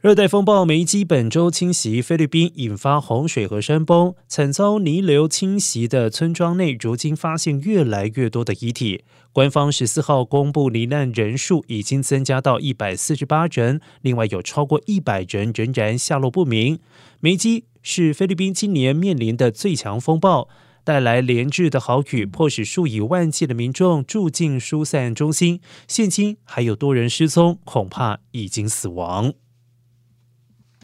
热带风暴梅基本周侵袭菲律宾，引发洪水和山崩。惨遭泥流侵袭的村庄内，如今发现越来越多的遗体。官方十四号公布罹难人数已经增加到一百四十八人，另外有超过一百人仍然下落不明。梅基是菲律宾今年面临的最强风暴，带来连日的好雨，迫使数以万计的民众住进疏散中心。现今还有多人失踪，恐怕已经死亡。